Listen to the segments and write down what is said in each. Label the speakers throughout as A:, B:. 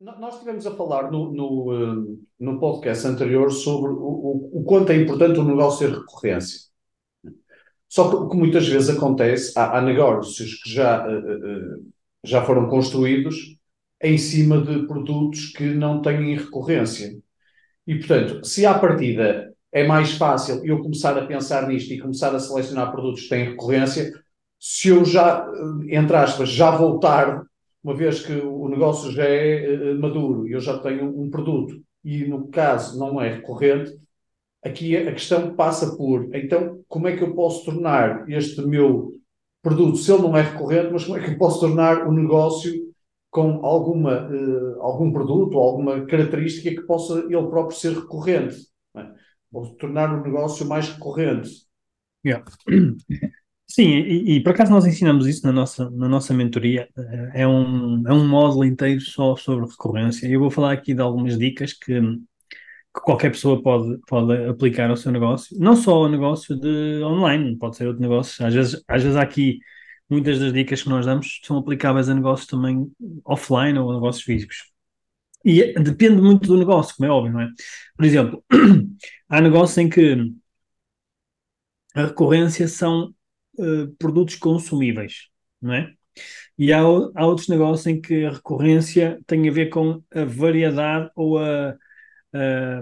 A: Nós estivemos a falar no, no, eh, no podcast anterior sobre o, o, o, quanto é importante o negócio ter recorrência. Só que o que muitas vezes acontece, há, há negócios que já, eh, eh, já foram construídos em cima de produtos que não têm recorrência. E, portanto, se à partida é mais fácil eu começar a pensar nisto e começar a selecionar produtos que têm recorrência, se eu já, entre aspas, já voltar uma vez que o negócio já é uh, maduro e eu já tenho um produto e no caso não é recorrente, aqui a questão passa por então como é que eu posso tornar este meu produto, se ele não é recorrente, mas como é que eu posso tornar o negócio com alguma, uh, algum produto ou alguma característica que possa ele próprio ser recorrente, é? ou tornar o negócio mais recorrente.
B: Yeah. Sim, e, e, por acaso nós ensinamos isso na nossa, na nossa mentoria. É um, é um módulo inteiro só sobre recorrência. Eu vou falar aqui de algumas dicas que, que qualquer pessoa pode, pode aplicar ao seu negócio. Não só ao negócio de online, pode ser outro negócio. Às vezes, às vezes há aqui muitas das dicas que nós damos são aplicáveis a negócios também offline ou a negócios físicos. E depende muito do negócio, como é óbvio, não é? Por exemplo, há negócios em que a recorrência são uh, produtos consumíveis, não é? E há, há outros negócios em que a recorrência tem a ver com a variedade ou a, a,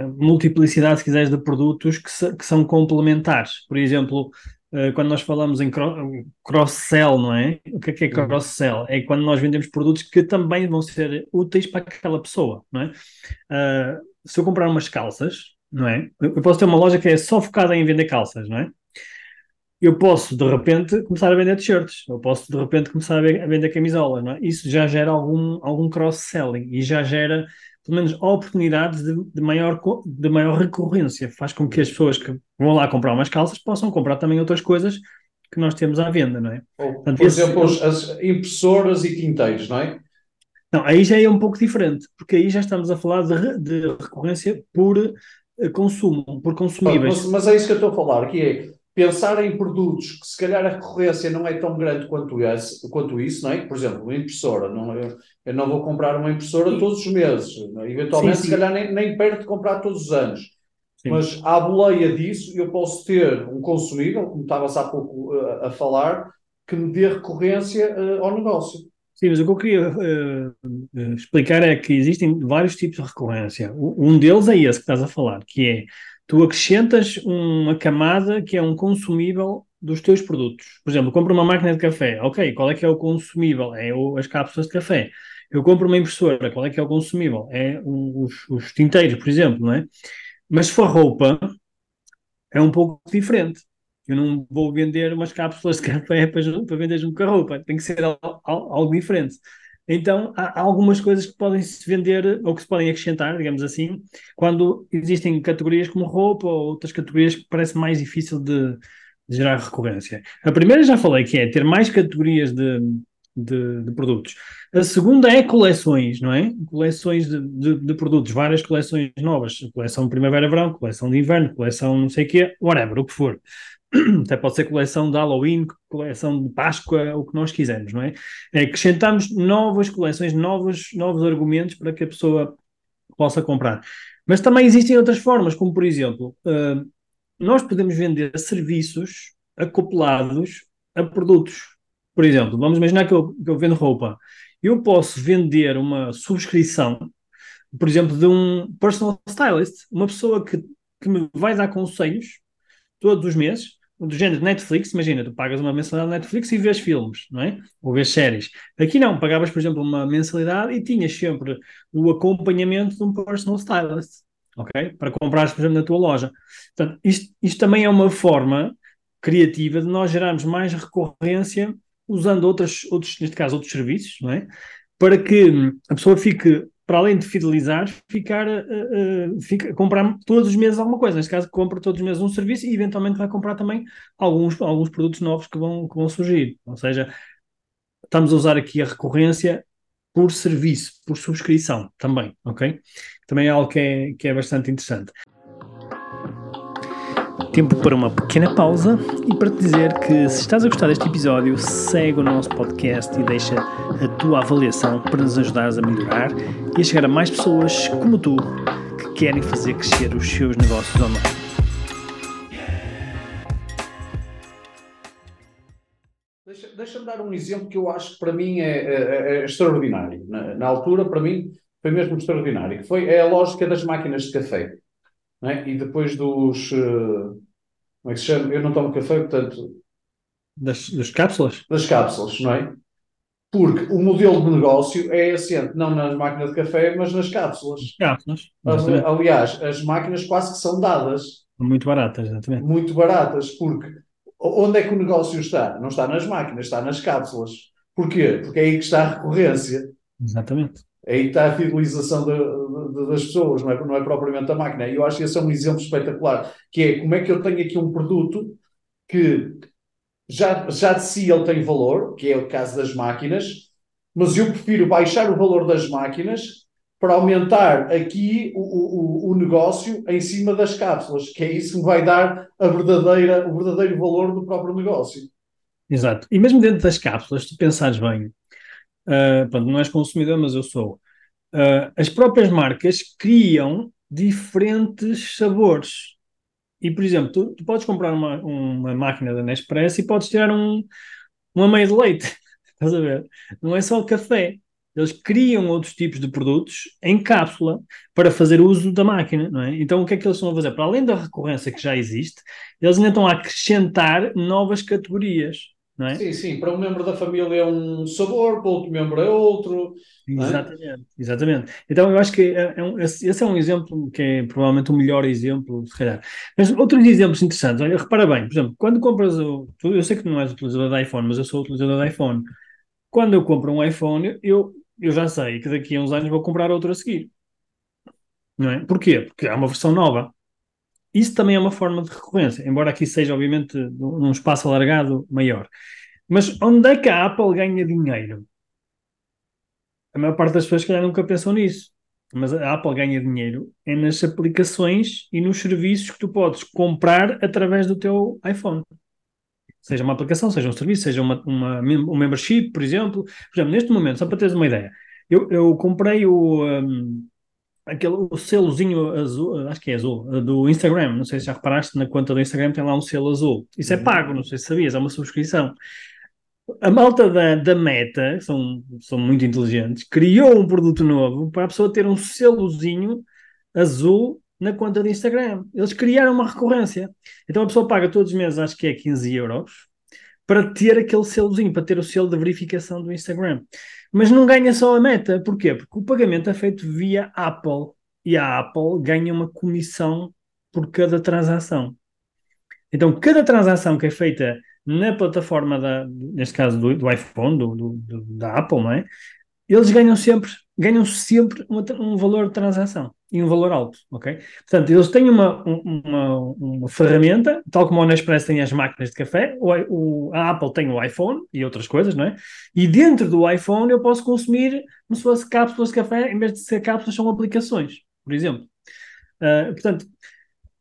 B: a multiplicidade, se quiseres, de produtos que, se, que são complementares. Por exemplo, uh, quando nós falamos em cross-sell, não é? O que é, que é uhum. cross-sell? É quando nós vendemos produtos que também vão ser úteis para aquela pessoa, não é? Uh, se eu comprar umas calças, não é? Eu posso ter uma loja que é só focada em vender calças, não é? Eu posso de repente começar a vender t-shirts, eu posso de repente começar a, vender camisolas, não é? Isso já gera algum, algum cross-selling e já gera pelo menos oportunidades de, de, maior, de maior recorrência, faz com que as pessoas que vão lá comprar umas calças possam comprar também outras coisas que nós temos à venda, não é?
A: Ou, Portanto, por esse, exemplo, as impressoras e tinteiros, não é?
B: Não, aí já é um pouco diferente, porque aí já estamos a falar de, de recorrência por eh, consumo, por consumíveis.
A: Mas, mas, é isso que eu estou a falar, que é pensar em produtos que se calhar a recorrência não é tão grande quanto, esse, quanto isso, não é? Por exemplo, uma impressora. Não, eu, eu não vou comprar uma impressora sim. todos os meses. É? Eventualmente, sim, sim. se calhar nem, nem perto de comprar todos os anos. Mas à boleia disso, eu posso ter um consumível, como estavas há pouco uh, a falar, que me dê recorrência uh, ao negócio.
B: Sim, mas o que eu queria uh, explicar é que existem vários tipos de recorrência. Um deles é esse que estás a falar, que é tu acrescentas uma camada que é um consumível dos teus produtos. Por exemplo, compro uma máquina de café. Ok, qual é que é o consumível? É o, as cápsulas de café. Eu compro uma impressora. Qual é que é o consumível? É os, os tinteiros, por exemplo, não é? Mas se for roupa, é um pouco diferente. Eu não vou vender umas cápsulas de café para, para vender junto com a roupa. Tem que ser algo, algo diferente. Então, há algumas coisas que podem se vender ou que se podem acrescentar, digamos assim, quando existem categorias como roupa ou outras categorias que parece mais difícil de, de gerar recorrência. A primeira já falei que é ter mais categorias de, de, de, produtos. A segunda é coleções, não é? Coleções de, de, de produtos, várias coleções novas. Coleção primavera-verão, coleção de inverno, coleção não sei o quê, whatever, o que for. até pode ser coleção de Halloween, coleção de Páscoa, o que nós quisermos, não é? acrescentamos novas coleções, novos, novos argumentos para que a pessoa possa comprar. Mas também existem outras formas, como por exemplo, uh, nós podemos vender serviços acoplados a produtos. Por exemplo, vamos imaginar que eu, que eu vendo roupa. Eu posso vender uma subscrição, por exemplo, de um personal stylist, uma pessoa que, que me vai dar conselhos todos os meses do género Netflix, imagina, tu pagas uma mensalidade Netflix e vês filmes, não é? Ou vês séries. Aqui não, pagavas, por exemplo, uma mensalidade e tinhas sempre o acompanhamento de um personal stylist, ok? Para comprares, por exemplo, na tua loja. Portanto, isto, isto também é uma forma criativa de nós gerarmos mais recorrência usando outras, outros, neste caso, outros serviços, não é? Para que a pessoa fique para além de fidelizar, ficar, uh, uh, fica, comprar todos os meses alguma coisa. Neste caso, compra todos os meses um serviço e eventualmente vai comprar também alguns, alguns produtos novos que vão, que vão surgir. Ou seja, estamos a usar aqui a recorrência por serviço, por subscrição também, ok? Também é algo que é, que é bastante interessante. Tempo para uma pequena pausa e para te dizer que se estás a gostar deste episódio, segue o nosso podcast e deixa a tua avaliação para nos ajudares a melhorar e a chegar a mais pessoas como tu que querem fazer crescer os seus negócios online.
A: Deixa-me deixa dar um exemplo que eu acho que para mim é, é, é extraordinário. Na, na, altura, para mim, foi mesmo extraordinário. Foi é a lógica das máquinas de café. É? E depois dos. Uh, como é que se chama? Eu não tomo café, portanto.
B: Das, das cápsulas?
A: Das cápsulas, não é? Porque o modelo de negócio é assente não nas máquinas de café, mas nas cápsulas.
B: Cápsulas.
A: Aliás, as máquinas quase que são dadas.
B: Muito baratas, exatamente.
A: Muito baratas, porque onde é que o negócio está? Não está nas máquinas, está nas cápsulas. Porquê? Porque é aí que está a recorrência.
B: Exatamente.
A: Aí está a fidelização de, de, das pessoas, não é, não é propriamente a máquina. E eu acho que esse é um exemplo espetacular, que é como é que eu tenho aqui um produto que já, já de si ele tem valor, que é o caso das máquinas, mas eu prefiro baixar o valor das máquinas para aumentar aqui o, o, o negócio em cima das cápsulas, que é isso que vai dar a verdadeira, o verdadeiro valor do próprio negócio.
B: Exato. E mesmo dentro das cápsulas, se tu pensares bem, uh, pronto, não és consumidor, mas eu sou, uh, as próprias marcas criam diferentes sabores. E, por exemplo, tu, tu podes comprar uma, uma máquina da Nespresso e podes tirar um, uma meia de leite. Estás a ver? Não é só café. Eles criam outros tipos de produtos em cápsula para fazer uso da máquina, não é? Então, o que é que eles estão a fazer? Para além da recorrência que já existe, eles ainda estão a acrescentar novas categorias não é?
A: Sim, sim, para um membro da família é um sabor, para outro membro é outro.
B: É? Exatamente, é? exatamente. Então eu acho que é, é um, esse é um exemplo que é provavelmente o melhor exemplo, se calhar. Mas outros exemplos interessantes, olha, repara bem, por exemplo, quando compras o. Eu sei que não és utilizador de iPhone, mas eu sou utilizador de iPhone. Quando eu compro um iPhone, eu, eu já sei que daqui a uns anos vou comprar outro a seguir. Não é? Porquê? Porque há uma versão nova. Isso também é uma forma de recorrência, embora aqui seja, obviamente, num espaço alargado maior. Mas onde é que a Apple ganha dinheiro? A maior parte das pessoas, calhar, nunca pensam nisso. Mas a Apple ganha dinheiro é nas aplicações e nos serviços que tu podes comprar através do teu iPhone. Seja uma aplicação, seja um serviço, seja uma, uma, um membership, por exemplo. Por exemplo, neste momento, só para teres uma ideia, eu, eu comprei o, um, aquele o selozinho azul, acho que é azul, do Instagram. Não sei se já reparaste, na conta do Instagram tem lá um selo azul. Isso é uhum. pago, não sei se sabias, é uma subscrição. A malta da, da Meta, são, são muito inteligentes, criou um produto novo para a pessoa ter um selozinho azul na conta do Instagram. Eles criaram uma recorrência. Então a pessoa paga todos os meses, acho que é 15 euros, para ter aquele selozinho, para ter o selo de verificação do Instagram. Mas não ganha só a meta. Porquê? Porque o pagamento é feito via Apple. E a Apple ganha uma comissão por cada transação. Então, cada transação que é feita na plataforma, da, neste caso do, do iPhone, do, do, da Apple, não é? Eles ganham sempre, ganham sempre uma, um valor de transação e um valor alto, ok? Portanto, eles têm uma, uma, uma ferramenta, tal como o Nespresso tem as máquinas de café, o, o, a Apple tem o iPhone e outras coisas, não é? E dentro do iPhone eu posso consumir como se fosse cápsulas de café, em vez de ser cápsulas, são aplicações, por exemplo. Uh, portanto,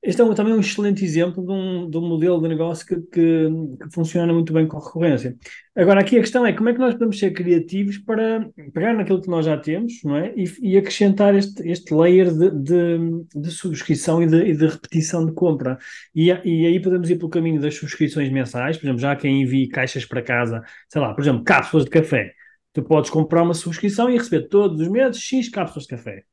B: este é também um excelente exemplo de um, de um modelo de negócio que, que, que, funciona muito bem com recorrência. Agora, aqui a questão é como é que nós podemos ser criativos para pegar naquilo que nós já temos não é? e, e acrescentar este, este layer de, de, de subscrição e de, e de, repetição de compra. E, e aí podemos ir pelo caminho das subscrições mensais, por exemplo, já quem envie caixas para casa, sei lá, por exemplo, cápsulas de café. Tu podes comprar uma subscrição e receber todos os meses X cápsulas de café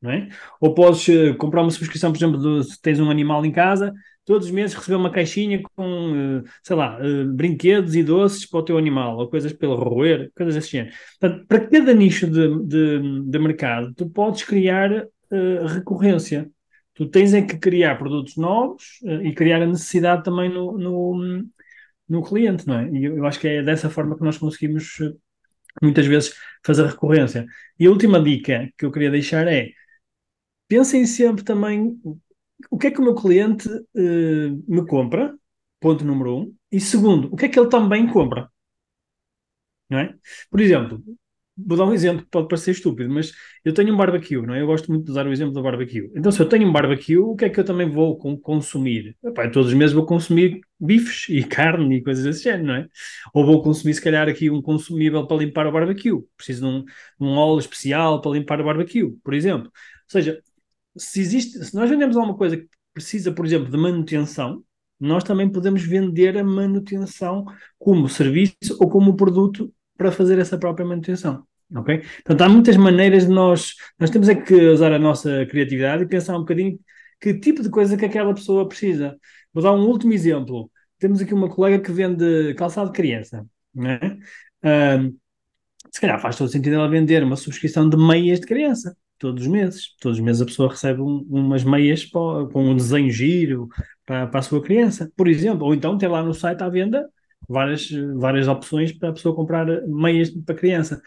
B: não é? Ou podes uh, comprar uma subscrição, por exemplo, se tens um animal em casa, todos os meses receber uma caixinha com, uh, sei lá, uh, brinquedos e doces para o teu animal, ou coisas pelo roer, coisas assim. Portanto, para cada nicho de, de, de mercado, tu podes criar recorrência. Tu tens é que criar produtos novos e criar a necessidade também no, no, no cliente, não é? E eu, eu acho que é dessa forma que nós conseguimos muitas vezes fazer recorrência. E a última dica que eu queria deixar é pensem sempre também o que é que o meu cliente uh, me compra, ponto número um, e segundo, o que é que ele também compra. Não é? Por exemplo, vou dar um exemplo que pode parecer estúpido, mas eu tenho um barbecue, não é? Eu gosto muito de usar o exemplo do barbecue. Então, se eu tenho um barbecue, o que é que eu também vou consumir? Epá, todos os meses vou consumir bifes e carne e coisas desse género, não é? Ou vou consumir, se calhar, aqui um consumível para limpar o barbecue. Preciso de um, um óleo especial para limpar o barbecue, por exemplo. Ou seja, se existe, se nós vendemos alguma coisa que precisa, por exemplo, de manutenção, nós também podemos vender a manutenção como serviço ou como produto para fazer essa própria manutenção. Ok? Portanto, há muitas maneiras de nós. Nós temos é que usar a nossa criatividade e pensar um bocadinho que tipo de coisa que aquela pessoa precisa. Vou dar um último exemplo. Temos aqui uma colega que vende calçado de criança. Né? Um, se calhar faz todo sentido ela vender uma subscrição de meias de criança todos os meses. Todos os meses a pessoa recebe um, umas meias para, com um desenho giro para, para a sua criança, por exemplo. Ou então ter lá no site à venda várias, várias opções para a pessoa comprar meias para criança.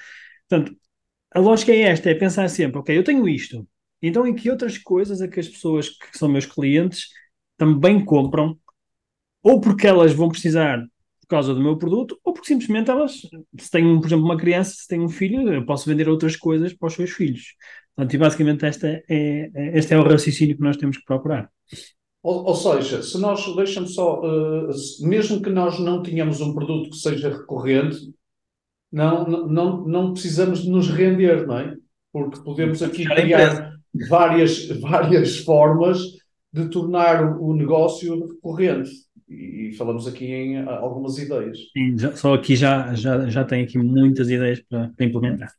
B: Portanto, a lógica é esta, é pensar sempre, ok, eu tenho isto, então em que outras coisas é que as pessoas que são meus clientes também compram, ou porque elas vão precisar por causa do meu produto, ou porque simplesmente elas, se têm, por exemplo, uma criança, se têm um filho, eu posso vender outras coisas para os seus filhos. Portanto, e basicamente esta é, é, este é o raciocínio que nós temos que procurar.
A: Ou, ou seja, se nós, deixamos só, uh, mesmo que nós não tenhamos um produto que seja recorrente, não, não, não precisamos de nos render, não é? Porque podemos aqui criar várias, várias formas de tornar o negócio recorrente. E falamos aqui em algumas ideias.
B: Sim, só aqui já, já, já tem aqui muitas ideias para, para implementar.